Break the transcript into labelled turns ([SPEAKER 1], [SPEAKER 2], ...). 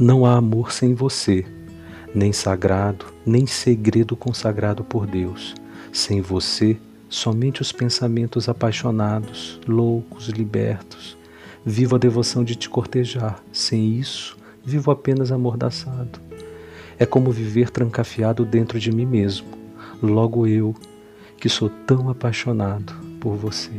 [SPEAKER 1] Não há amor sem você, nem sagrado, nem segredo consagrado por Deus. Sem você, somente os pensamentos apaixonados, loucos, libertos. Vivo a devoção de te cortejar. Sem isso, vivo apenas amordaçado. É como viver trancafiado dentro de mim mesmo. Logo eu, que sou tão apaixonado por você.